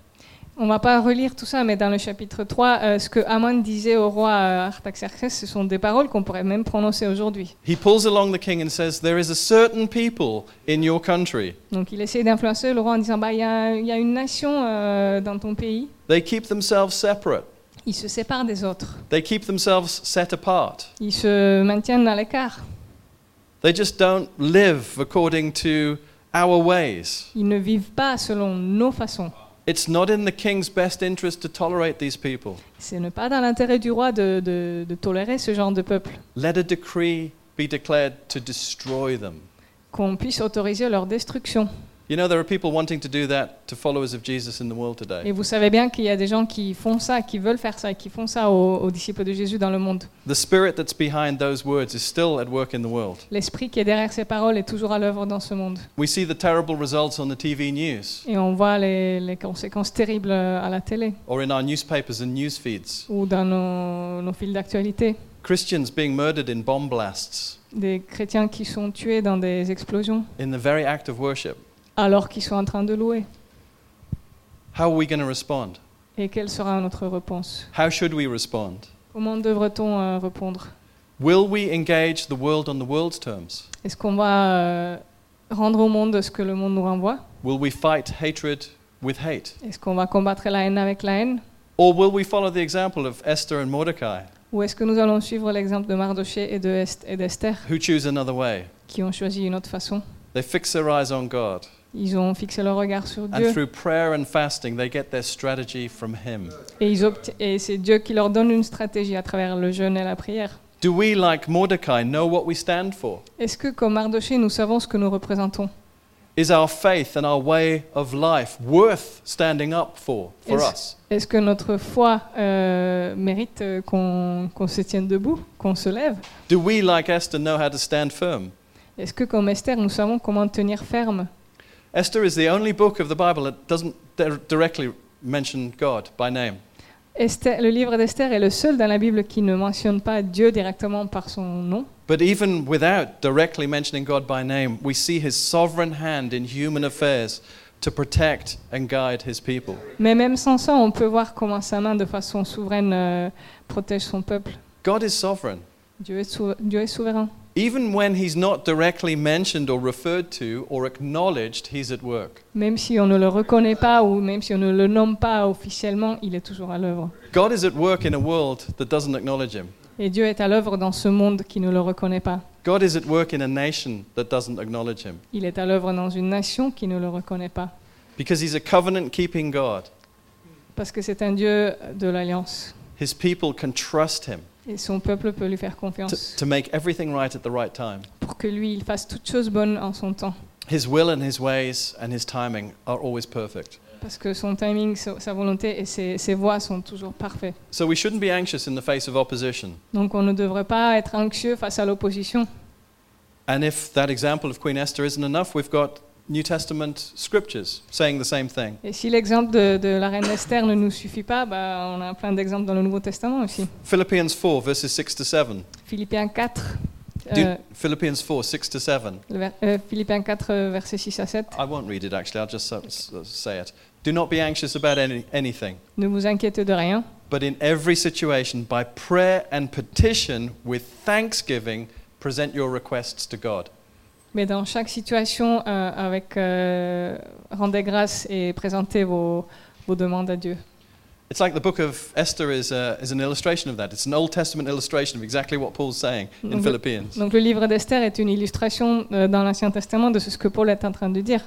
B: On va pas relire tout ça, mais dans le chapitre 3, euh, ce que Haman disait au roi euh, Artaxerxès, ce sont des paroles qu'on pourrait même prononcer aujourd'hui.
C: He pulls along the king and says, There is a certain people in your country.
B: Donc il essaie d'influencer le roi en disant, bah, il y, a il y a une nation euh, dans ton pays,
C: They keep themselves separate,
B: ils se séparent des autres,
C: they keep themselves set apart.
B: ils se maintiennent à l'écart,
C: They just don't live according to our ways.
B: ils ne vivent pas selon nos façons.
C: It's not in the king's best interest to tolerate these people.
B: C'est ne pas dans l'intérêt du roi de, de- de tolérer ce genre de peuple,
C: Let a decree be declared to destroy them.
B: qu'on puisse autoriser leur destruction.
C: You know, there are people wanting to do that to followers of Jesus in the world
B: Et
C: today.
B: vous savez bien qu'il y a des gens qui font ça, qui veulent faire ça, qui font ça aux, aux disciples de Jésus dans le monde.
C: The spirit that's behind those words is still at work in the world.
B: L'esprit qui est derrière ces paroles est toujours à l'œuvre dans ce monde.
C: We see the terrible results on the TV news
B: Et on voit les, les conséquences terribles à la télé
C: or in our newspapers and news feeds.
B: ou dans nos, nos fils d'actualité.
C: Christians being murdered in bomb blasts
B: Des chrétiens qui sont tués dans des explosions
C: in the very act of worship.
B: Alors qu'ils sont en train de louer.
C: How are we going to respond?
B: Et quelle sera notre réponse?
C: How should we respond?
B: Comment devrait-on euh, répondre?
C: Will we engage the world on the world's terms?
B: Est-ce qu'on va euh, rendre au monde ce que le monde nous renvoie?
C: Will we fight hatred with hate?
B: Est-ce qu'on va combattre la haine avec la haine?
C: Or will we follow the example of Esther and Mordecai,
B: Ou est-ce que nous allons suivre l'exemple de Mardoché et de Est- et d'Esther
C: who choose another way?
B: qui ont choisi une autre façon?
C: They fix their eyes on God,
B: Ils ont fixé leur regard sur
C: and
B: Dieu
C: through prayer and fasting, they get their strategy from Him.
B: et, ils et c'est Dieu qui leur donne une stratégie à travers le jeûne et la prière.
C: Do we, like Mordecai, know what we stand for?
B: Est-ce que comme Mardoché, nous savons ce que nous représentons?
C: Is our faith and our way of life worth standing up for for
B: Is-
C: us?
B: Est-ce que notre foi euh, mérite euh, qu'on qu'on se tienne debout, qu'on se lève?
C: Do we, like Esther, know how to stand firm?
B: Est-ce que comme Esther, nous savons comment tenir ferme?
C: Esther is the only book of the Bible that doesn't di- directly mention God by name.
B: Esther- Le livre d'Esther est le seul dans la Bible qui ne mentionne pas Dieu directement par son nom.
C: But even without directly mentioning God by name, we see his sovereign hand in human affairs to protect and guide his people.
B: Mais même sans ça, on peut voir comment sa main, de façon souveraine, euh, protège son peuple.
C: God is sovereign.
B: Dieu est, Dieu est souverain.
C: Even when he's not directly mentioned or referred to or acknowledged, he's at work.
B: Même si on ne le reconnaît pas ou même si on ne le nomme pas officiellement, il est toujours à l'œuvre.
C: God is at work in a world that doesn't acknowledge him.
B: Et Dieu est à l'œuvre dans ce monde qui ne le reconnaît pas.
C: God is at work in a nation that doesn't acknowledge him.
B: Il est à l'œuvre dans une nation qui ne le reconnaît pas.
C: Because he's a covenant keeping God.
B: Parce que c'est un Dieu de l'alliance.
C: His people can trust him
B: Et son peuple peut lui faire
C: to,
B: confiance
C: to make everything right at the right time.
B: pour que lui, il fasse toutes choses bonnes en son temps.
C: His will and his ways and his timing are always perfect.
B: Parce que son timing, sa sa volonté et ses, ses voies sont toujours parfaits.
C: So we shouldn't be anxious in the face of opposition.
B: Donc on ne devrait pas être anxieux face à l'opposition.
C: And if that example of Queen Esther isn't enough, we've got New Testament scriptures saying the same thing.
B: Et si l'exemple de, de la reine Esther ne nous suffit pas, bah, on a plein d'exemples dans le Nouveau Testament aussi.
C: Philippians 4, verses 6 to 7.
B: Philippiens 4,
C: Do-
B: euh,
C: Philippians 4, 6 to 7.
B: le ver- euh, Philippiens 4 euh, versets 6 à 7.
C: I won't read it actually, I'll just so- say it. Do not be anxious about any, anything,
B: Ne vous inquiétez de rien,
C: but in every situation, by prayer and petition, with thanksgiving, present your requests to God.
B: Mais dans chaque situation, euh, avec euh, rendez grâce et présentez vos, vos demandes à Dieu.
C: It's like the book of Esther is, a, is an illustration of that. It's an Old Testament illustration of exactly what Paul's saying in
B: Donc,
C: Philippians.
B: Donc le livre d'Esther est une illustration euh, dans l'Ancien Testament de ce que Paul est en train de dire.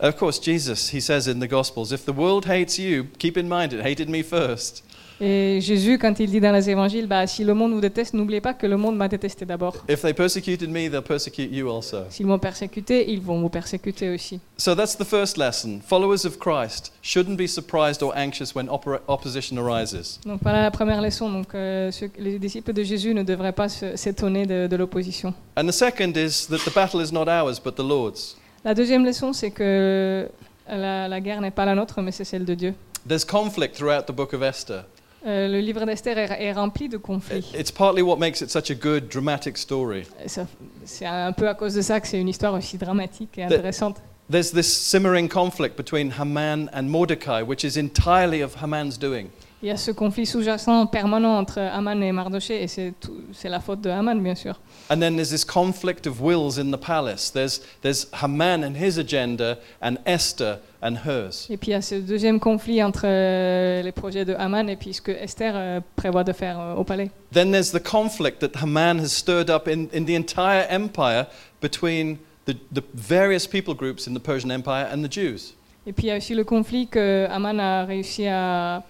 C: Of course, Jesus, he says in the Gospels, if the world hates you, keep in mind it hated me first.
B: Et Jésus, quand il dit dans les évangiles, bah, si le monde vous déteste, n'oubliez pas que le monde m'a détesté d'abord.
C: If they persecuted me, they'll persecute you also.
B: S'ils m'ont persécuté, ils vont vous persécuter aussi.
C: So that's the first lesson. Followers of Christ shouldn't be surprised or anxious when oppor- opposition arises.
B: Donc voilà la première leçon. Donc euh, ceux- les disciples de Jésus ne devraient pas s'étonner de, de l'opposition.
C: And the second is that the battle is not ours, but the Lord's.
B: La deuxième leçon, c'est que la, la guerre n'est pas la nôtre, mais c'est celle de Dieu.
C: There's conflict throughout the book of Esther.
B: Euh, le livre d'Esther est, est rempli de conflits.
C: It's partly what makes it such a good, dramatic story.
B: Et ça- C'est un peu à cause de ça que c'est une histoire aussi dramatique et intéressante.
C: There's this simmering conflict between Haman and Mordecai, which is entirely of Haman's doing.
B: Il y a ce conflit sous-jacent permanent entre Haman et Mardoché, et c'est la faute de Haman, bien sûr.
C: And then there's this conflict of wills in the palace. There's, there's Haman and his agenda, and Esther and hers.
B: Et puis il y a ce deuxième conflit entre euh, les projets de Haman et puis ce que Esther euh, prévoit de faire euh, au palais.
C: Then there's the conflict that Haman has stirred up in, in the entire empire between the, the various people groups in the Persian Empire and the Jews.
B: Et puis il y a aussi le conflit que Haman a réussi à,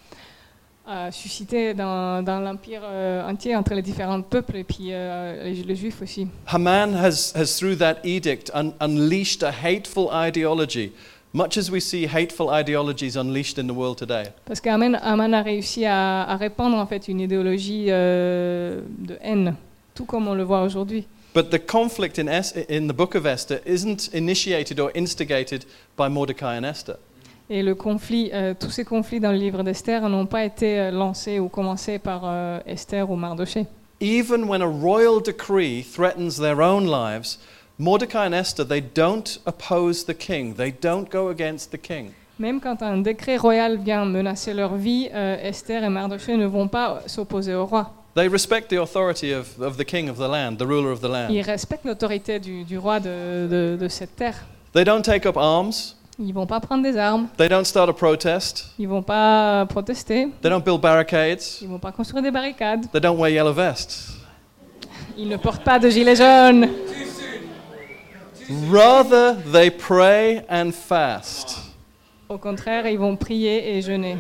B: à susciter dans, dans l'empire euh, entier entre les différents peuples et puis euh, les, les juifs aussi.
C: Haman has, has through that edict, un, unleashed a hateful ideology, much as we see hateful ideologies unleashed in the world today.
B: Parce qu'Haman Haman a réussi à, à répandre en fait une idéologie euh, de haine, tout comme on le voit aujourd'hui.
C: But the conflict in, es- in the book of Esther isn't initiated or instigated by Mordecai and Esther.
B: Et le conflit, euh, tous ces conflits dans le livre d'Esther n'ont pas été euh, lancés ou commencés par euh, Esther ou Mardoché.
C: Even when a royal decree threatens their own lives, Mordecai and Esther, they don't oppose the king. They don't go against the king.
B: Même quand un décret royal vient menacer leur vie, euh, Esther et Mardoché ne vont pas s'opposer au roi.
C: They respect the authority of, of the king of the land, the ruler of the land.
B: Ils respectent l'autorité du, du roi de, de- de cette terre.
C: They don't take up arms.
B: Ils vont pas prendre des armes,
C: They don't start a protest.
B: ils vont pas protester,
C: They don't build barricades.
B: ils vont pas construire des barricades,
C: They don't wear yellow vests.
B: ils ne portent pas de gilets jaunes.
C: Rather, they pray and fast.
B: Au contraire, ils vont prier et jeûner.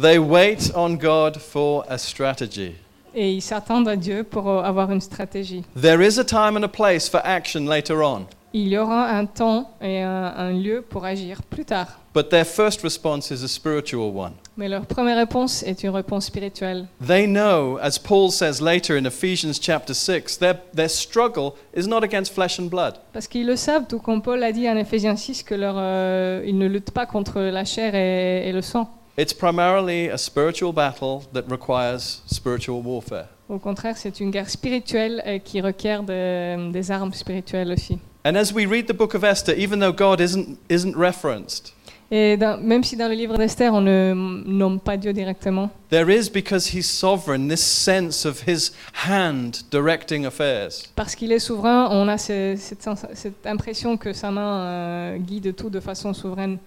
C: They wait on God for a strategy.
B: Et ils s'attendent à Dieu pour euh, avoir une stratégie.
C: There is a time and a place for action later on,
B: Il y aura un temps et un, un lieu pour agir plus tard.
C: but their first response is a spiritual one.
B: Mais leur première réponse est une réponse spirituelle.
C: They know, as Paul says later in Ephesians chapter 6, their, their struggle is not against flesh and blood.
B: Parce qu'ils le savent, tout comme Paul a dit en Éphésiens 6, que leur, euh, ils ne luttent pas contre la chair et, et le sang.
C: It's primarily a spiritual battle that requires spiritual warfare.
B: Au contraire, c'est une guerre spirituelle euh, qui requiert de- des armes spirituelles aussi.
C: And as we read the book of Esther, even though God isn't, isn't referenced,
B: Et dans- même si dans le livre d'Esther, on ne nomme pas Dieu directement,
C: there is, because he's sovereign, this sense of his hand directing affairs.
B: parce qu'il est souverain, on a ce- cette, sens- cette impression que sa main euh, guide tout de façon souveraine.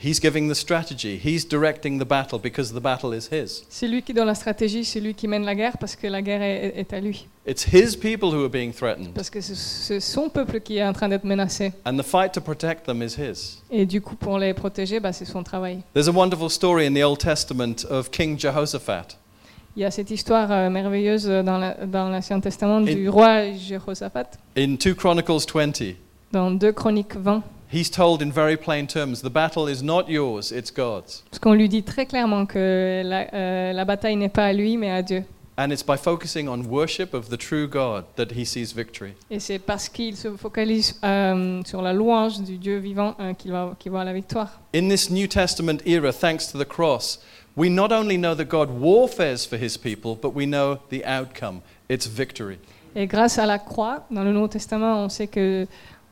C: He's giving the strategy, he's directing the battle because the battle is his.
B: C'est lui qui donne la stratégie, c'est lui qui mène la guerre parce que la guerre est, est à lui.
C: It's his people who are being threatened,
B: Parce que c'est- son peuple qui est en train d'être menacé.
C: and the fight to protect them is his.
B: Et du coup, pour les protéger, bah, c'est son travail.
C: There's a wonderful story in the Old Testament of King Jehoshaphat.
B: Il y a cette histoire euh, merveilleuse dans la- dans l'Ancien Testament
C: Et-
B: du roi Jéhoshaphat,
C: In 2 Chronicles 20,
B: dans 2 Chroniques 20.
C: He's told in very plain terms the battle is not yours, it's God's.
B: Parce qu'on lui dit très clairement que la, euh, la bataille n'est pas à lui, mais à Dieu.
C: And it's by focusing on worship of the true God that he sees victory.
B: Et c'est parce qu'il se focalise euh, sur la louange du Dieu vivant euh, qu'il va, qu'il va à la victoire.
C: In this New Testament era, thanks to the cross, we not only know that God warfares for his people, but we know the outcome. It's victory.
B: Et grâce à la croix, dans le Nouveau Testament, on sait que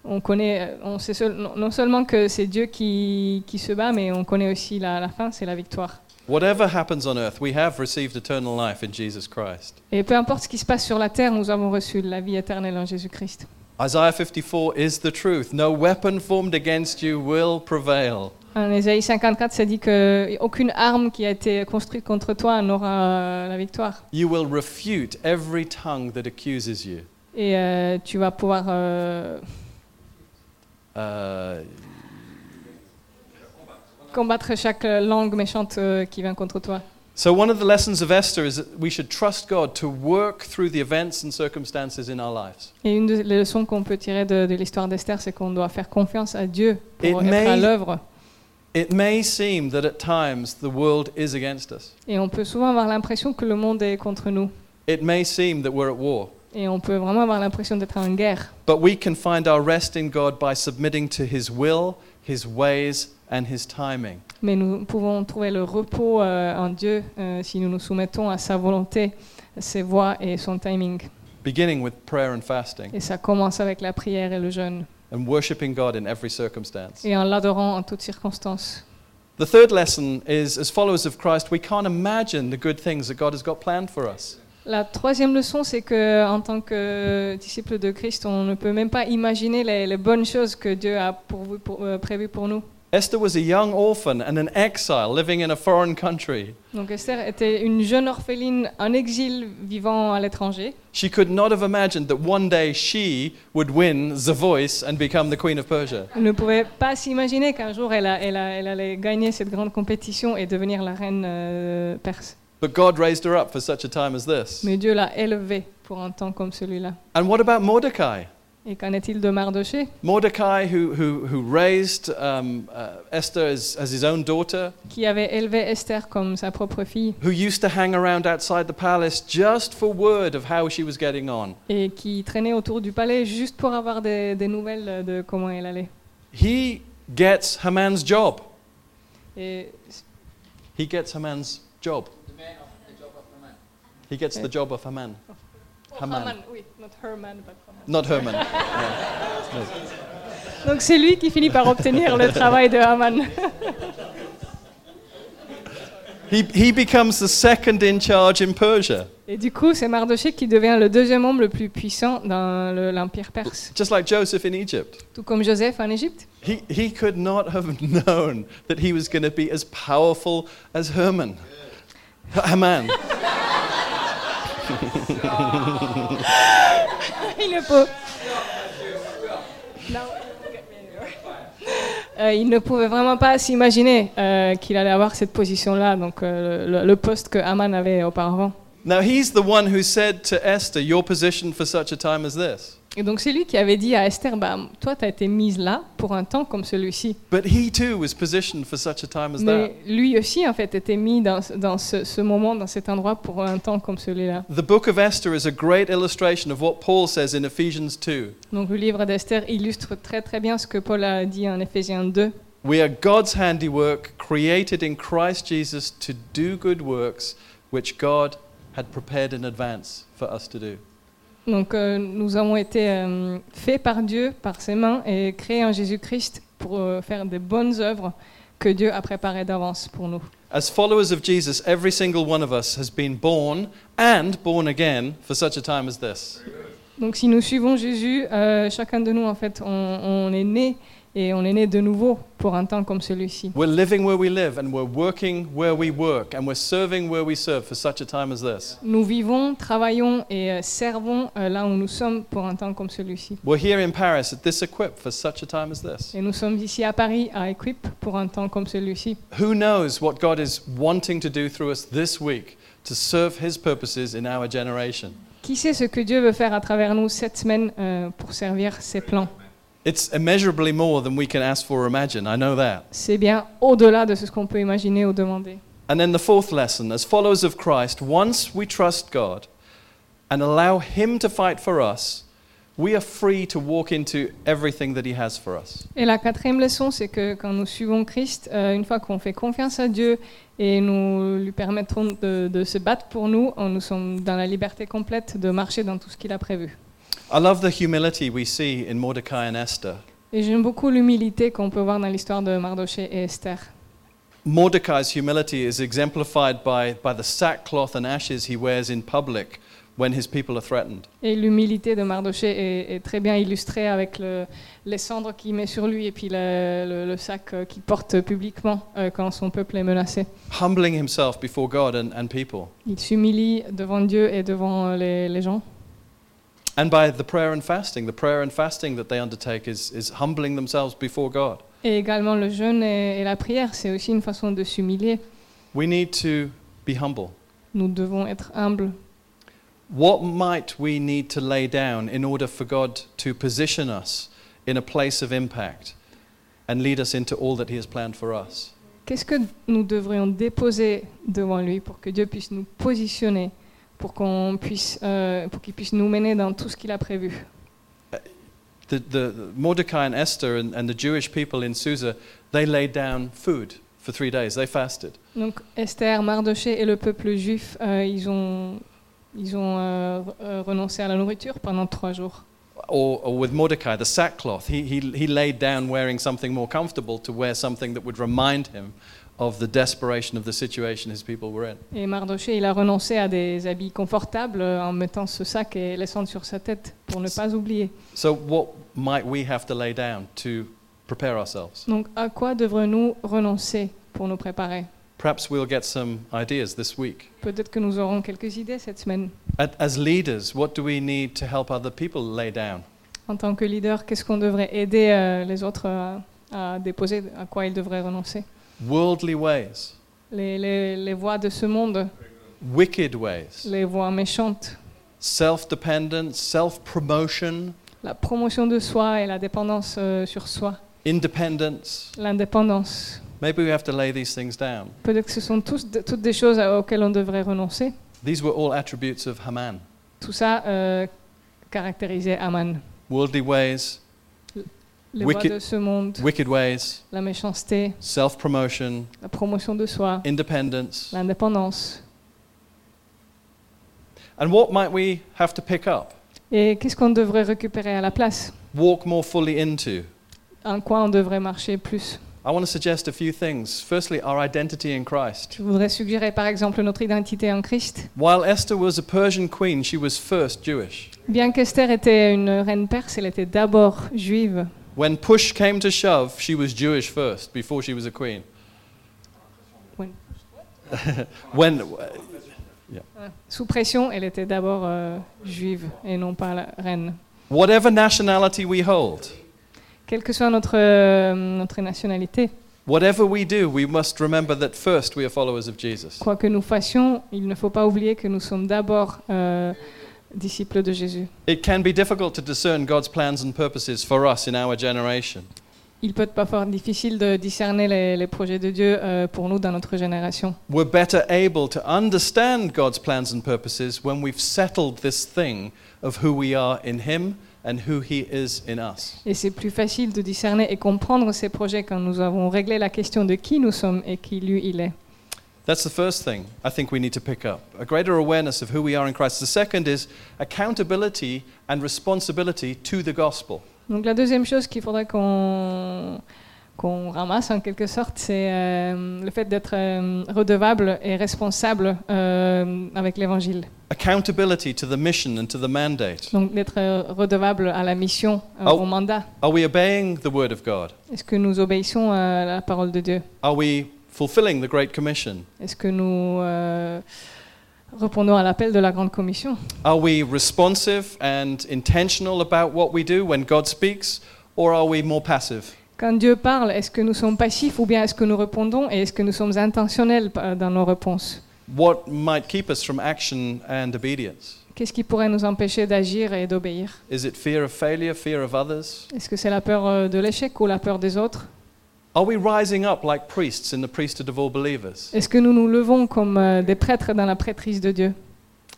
B: on connaît, on sait seul- non- seulement que c'est Dieu qui, qui se bat, mais on connaît aussi la, la fin, c'est la victoire.
C: Whatever happens on earth, we have received eternal life in Jesus Christ.
B: Et peu importe ce qui se passe sur la terre, nous avons reçu la vie éternelle en Jésus-Christ.
C: Isaiah 54 is the truth. No weapon formed against you will prevail.
B: En Ésaïe 54, ça dit que aucune arme qui a été construite contre toi n'aura euh, la victoire.
C: You will refute every tongue that accuses you.
B: Et euh, tu vas pouvoir euh,
C: Uh,
B: combattre chaque langue méchante euh, qui vient contre toi.
C: so, one of the lessons of Esther is that we should trust God to work through the events and circumstances in our lives.
B: Et une des leçons qu'on peut tirer de, de l'histoire d'Esther, c'est qu'on doit faire confiance à Dieu pour
C: It
B: être à
C: may-
B: l'œuvre.
C: It may seem that at times the world is against us.
B: Et on peut souvent avoir l'impression que le monde est contre nous.
C: It may seem that we're at war.
B: Et on peut vraiment avoir l'impression d'être en guerre.
C: But we can find our rest in God by submitting to His will, His ways, and His timing.
B: Mais nous pouvons trouver le repos euh, en Dieu euh, si nous nous soumettons à sa volonté, ses voies et son timing.
C: Beginning with prayer and fasting,
B: Et ça commence avec la prière et le jeûne.
C: and worshiping God in every circumstance.
B: Et en l'adorant en toutes circonstances.
C: The third lesson is as followers of Christ, we can't imagine the good things that God has got planned for us.
B: La troisième leçon, c'est que en tant que disciple de Christ, on ne peut même pas imaginer les, les bonnes choses que Dieu a pour- euh, prévues pour nous.
C: Esther was a young orphan and an exile living in a foreign country.
B: Donc Esther était une jeune orpheline en exil vivant à l'étranger.
C: She could not have imagined that one day she would win The Voice and become the Queen of Persia.
B: Elle ne pouvait pas s'imaginer qu'un jour elle, a- elle a- elle allait gagner cette grande compétition et devenir la reine euh, perse.
C: But God raised her up for such a time as this.
B: Mais Dieu l'a élevée pour un temps comme celui-là.
C: And what about Mordecai?
B: Et qu'en est-il de Mardoché,
C: Mordecai, who, who, who raised um, uh, Esther as, as his own daughter,
B: qui avait élevé Esther comme sa propre fille
C: who used to hang around outside the palace just for word of how she was getting on.
B: et qui traînait autour du palais juste pour avoir des, des nouvelles de comment elle allait.
C: He gets Haman's job.
B: Et
C: He gets Haman's job. He gets the job of Haman. Haman.
B: Haman, oui, not Herman, but Haman.
C: Not Herman.
B: Donc c'est lui qui finit par obtenir le travail de Haman.
C: He, he becomes the second in charge in Persia.
B: Et du coup, c'est Mardoché qui devient le deuxième homme le plus puissant dans l'Empire perse.
C: Just like Joseph in Egypt.
B: Tout comme Joseph en Égypte.
C: He, he could not have known that he was going to be as powerful as Herman. Haman.
B: il ne peut. Euh, il ne pouvait vraiment pas s'imaginer euh, qu'il allait avoir cette position-là, donc euh, le, poste que Haman avait auparavant.
C: Now, he's the one who said to Esther, Your position for such a time as this.
B: Et donc c'est lui qui avait dit à Esther, bah, toi tu as été mise là pour un temps comme celui-ci.
C: But he too was positioned for such a time as that.
B: Mais lui aussi en fait était mis dans, dans ce, ce moment, dans cet endroit pour un temps comme celui-là.
C: The book of Esther is a great illustration of what Paul says in Ephesians 2.
B: Donc le livre d'Esther illustre très très bien ce que Paul a dit en Éphésiens 2.
C: We are God's handiwork, created in Christ Jesus to do good works, which God had prepared in advance for us to do.
B: Donc euh, nous avons été euh, faits par Dieu, par ses mains, et créés en Jésus-Christ pour euh, faire des bonnes œuvres que Dieu a préparé d'avance pour nous.
C: As followers of Jesus, every single one of us has been born and born again for such a time as this.
B: Donc si nous suivons Jésus, euh, chacun de nous, en fait, on, on est né et on est né de nouveau pour un temps comme celui-ci.
C: We're living where we live and we're working where we work and we're serving where we serve for such a time as this.
B: Nous vivons, travaillons et euh, servons euh, là où nous sommes pour un temps comme celui-ci.
C: We're here in Paris at this equip for such a time as this.
B: Et nous sommes ici à Paris, à Equip, pour un temps comme celui-ci.
C: Who knows what God is wanting to do through us this week to serve his purposes in our generation?
B: Qui sait ce que Dieu veut faire à travers nous cette semaine euh, pour servir ses plans?
C: It's immeasurably more than we can ask for or imagine. I know that.
B: C'est bien au-delà de ce qu'on peut imaginer ou demander.
C: And then the fourth lesson as followers of Christ, once we trust God and allow Him to fight for us, we are free to walk into everything that He has for us.
B: Et la quatrième leçon, c'est que quand nous suivons Christ, euh, une fois qu'on fait confiance à Dieu et nous lui permettrons de, de se battre pour nous, on- nous sommes dans la liberté complète de marcher dans tout ce qu'il a prévu.
C: I love the humility we see in Mordecai and Esther.
B: Et j'aime beaucoup l'humilité qu'on peut voir dans l'histoire de Mardoché et Esther.
C: Mordecai's humility is exemplified by, by the sackcloth and ashes he wears in public when his people are threatened.
B: Et l'humilité de Mardoché est, est très bien illustrée avec le- les cendres qu'il met sur lui et puis le, le- le sac euh, qu'il porte publiquement euh, quand son peuple est menacé.
C: Humbling himself before God and, and people.
B: Il s'humilie devant Dieu et devant euh, les, les gens.
C: And by the prayer and fasting. The prayer and fasting that they undertake is, is humbling themselves before God.
B: Et également le jeûne et, et la prière, c'est aussi une façon de s'humilier.
C: We need to be humble.
B: Nous devons être humbles.
C: What might we need to lay down in order for God to position us in a place of impact and lead us into all that He has planned for us?
B: Qu'est-ce que nous devrions déposer devant lui pour que Dieu puisse nous positionner, pour qu'on puisse, euh, pour qu'il puisse nous mener dans tout ce qu'il a prévu.
C: The, the, Mordecai and Esther and, and the Jewish people in Susa, they laid down food for three days. They fasted.
B: Donc Esther, Mardoché et le peuple juif, euh, ils ont, ils ont euh, re- euh, renoncé à la nourriture pendant trois jours.
C: Or, or with Mordecai, the sackcloth, he, he, he laid down wearing something more comfortable to wear something that would remind him of the desperation of the situation his people were in.
B: Et Mardoché, il a renoncé à des habits confortables euh, en mettant ce sac et cendres sur sa tête pour ne pas oublier.
C: So, what might we have to lay down to prepare ourselves?
B: Donc à quoi devrions-nous renoncer pour nous préparer?
C: Perhaps we'll get some ideas this week.
B: Peut-être que nous aurons quelques idées cette semaine.
C: As leaders, what do we need to help other people lay down?
B: En tant que leader, qu'est-ce qu'on devrait aider euh, les autres à, à déposer, à quoi ils devraient renoncer?
C: Worldly ways,
B: les, les, les voies de ce monde,
C: wicked ways,
B: les voies méchantes,
C: self dependence, self promotion,
B: la promotion de soi et la dépendance euh, sur soi,
C: independence.
B: l'indépendance.
C: Maybe we have to lay these things down.
B: Peut-être que ce sont tous, toutes des choses auxquelles on devrait renoncer.
C: These were all attributes of Haman.
B: Tout ça euh, caractérisait Aman.
C: Worldly ways,
B: Les
C: Wicked-
B: voies de ce monde,
C: wicked ways,
B: la méchanceté,
C: self promotion,
B: la promotion de soi,
C: independence.
B: l'indépendance.
C: And what might we have to pick up?
B: Et qu'est-ce qu'on devrait récupérer à la place?
C: Walk more fully into?
B: En quoi on devrait marcher plus?
C: I want to suggest a few things. Firstly, our identity in Christ.
B: Je voudrais suggérer par exemple notre identité en Christ.
C: While Esther was a Persian queen, she was first Jewish.
B: Bien qu'Esther était une reine perse, elle était d'abord juive.
C: When push came to shove, she was Jewish first before she was a queen.
B: When-
C: when
B: Sous pression, elle était d'abord euh, juive et non pas la reine.
C: whatever nationality we hold,
B: Quelle que soit notre, euh, notre nationalité,
C: whatever we do, we must remember that first we are followers of Jesus.
B: quoi que nous fassions, il ne faut pas oublier que nous sommes d'abord euh, disciples de Jésus.
C: It can be difficult to discern God's plans and purposes for us in our generation.
B: Il peut être parfois difficile de discerner les, les projets de Dieu euh, pour nous dans notre génération.
C: We're better able to understand God's plans and purposes when we've settled this thing of who we are in Him and who He is in us.
B: Et c'est plus facile de discerner et comprendre ces projets quand nous avons réglé la question de qui nous sommes et qui lui il est.
C: That's the first thing I think we need to pick up a greater awareness of who we are in Christ. The second is accountability and responsibility to the gospel.
B: Donc la deuxième chose qu'il faudrait qu'on qu'on ramasse en quelque sorte, c'est euh, le fait d'être euh, redevable et responsable euh, avec l'Évangile.
C: Accountability to the mission and to the mandate.
B: Donc d'être redevable à la mission,
C: Oh.
B: au mandat.
C: Are we obeying the word of God?
B: Est-ce que nous obéissons à la parole de Dieu?
C: Are we fulfilling the Great Commission?
B: Est-ce que nous euh, répondons à l'appel de la Grande Commission?
C: Are we responsive and intentional about what we do when God speaks, or are we more passive?
B: Quand Dieu parle, est-ce que nous sommes passifs ou bien est-ce que nous répondons et est-ce que nous sommes intentionnels euh, dans nos réponses?
C: What might keep us from action and obedience?
B: Qu'est-ce qui pourrait nous empêcher d'agir et d'obéir?
C: Is it fear of failure, fear of others?
B: Est-ce que c'est la peur euh, de l'échec ou la peur des autres? Est-ce que nous nous levons comme euh, des prêtres dans la prêtrise de Dieu?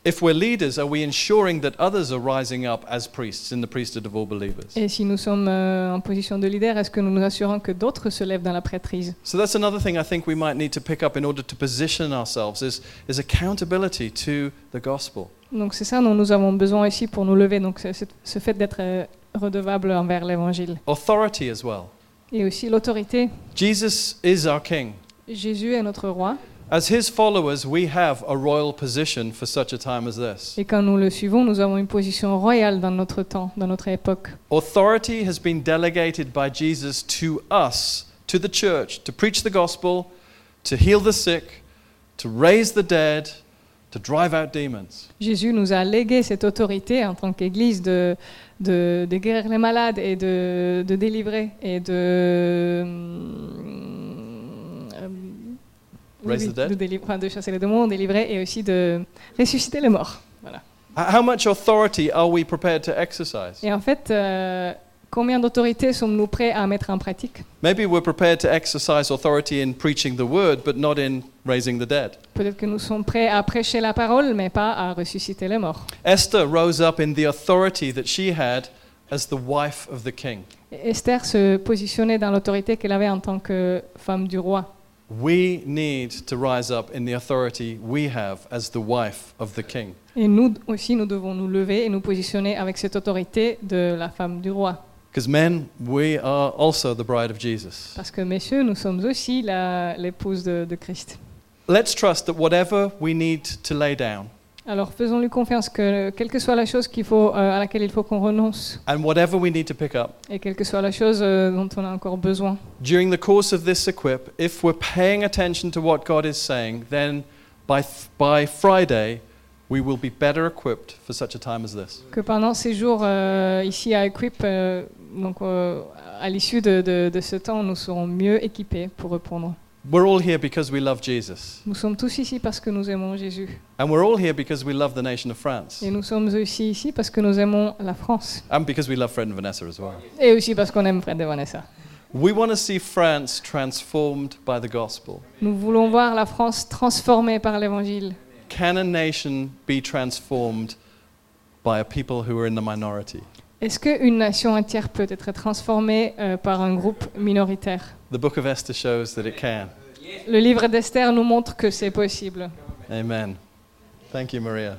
C: If we're leaders, are we ensuring that others are rising up as priests in the priesthood of all believers?
B: Et si nous sommes euh, en position de leader, est-ce que nous nous assurons que d'autres se lèvent dans la prêtrise?
C: So that's another thing I think we might need to pick up in order to position ourselves is, is accountability to the gospel.
B: Donc c'est ça dont nous avons besoin ici pour nous lever. Donc ce fait d'être euh, redevable envers l'Évangile.
C: Authority as well.
B: Et aussi l'autorité.
C: Jesus is our king.
B: Jésus est notre roi.
C: As his followers, we have a royal position for such a time as this.
B: Et quand nous le suivons, nous avons une position royale dans notre temps, dans notre époque.
C: Authority has been delegated by Jesus to us, to the church, to preach the gospel, to heal the sick, to raise the dead, to drive out demons.
B: Jésus nous a légué cette autorité en tant qu'Église de, de, de guérir les malades et de, de délivrer et de, euh, oui,
C: Raise
B: oui,
C: the dead.
B: de, délivrer- enfin, de chasser les démons, délivrer et aussi de ressusciter les morts. Voilà.
C: How much authority are we prepared to exercise?
B: Et en fait, euh, combien d'autorités sommes-nous prêts à mettre en pratique?
C: Maybe we're prepared to exercise authority in preaching the word, but not in raising the dead.
B: Peut-être que nous sommes prêts à prêcher la parole, mais pas à ressusciter les morts.
C: Esther rose up in the authority that she had as the wife of the king.
B: Et Esther se positionnait dans l'autorité qu'elle avait en tant que femme du roi.
C: We need to rise up in the authority we have as the wife of the king.
B: Et nous aussi, nous devons nous lever et nous positionner avec cette autorité de la femme du roi.
C: Because men, we are also the bride of Jesus.
B: Parce que, messieurs, nous sommes aussi l'épouse de, de Christ.
C: Let's trust that whatever we need to lay down
B: Alors faisons-lui confiance que, quelle que soit la chose qu'il faut, euh, à laquelle il faut qu'on renonce,
C: and whatever we need to pick up,
B: et quelle que soit la chose euh, dont on a encore besoin,
C: during the course of this equip, if we're paying attention to what God is saying, then by, by Friday, we will be better equipped for such a time as this.
B: que pendant ces jours euh, ici à Equip, euh, donc, euh, à l'issue de, de- de ce temps, nous serons mieux équipés pour répondre.
C: We're all here because we love Jesus.
B: Nous sommes tous ici parce que nous aimons Jésus.
C: And we're all here because we love the nation of France.
B: Et nous sommes aussi ici parce que nous aimons la France.
C: And because we love Fred and Vanessa as well.
B: Et aussi parce qu'on aime Fred et Vanessa.
C: We want to see France transformed by the gospel.
B: Nous voulons voir la France transformée par l'Évangile.
C: Can a nation be transformed by a people who are in the minority?
B: Est-ce qu'une nation entière peut être transformée euh, par un groupe minoritaire?
C: The book of Esther shows that it can.
B: Le livre d'Esther nous montre que c'est possible.
C: Amen. Thank you, Maria.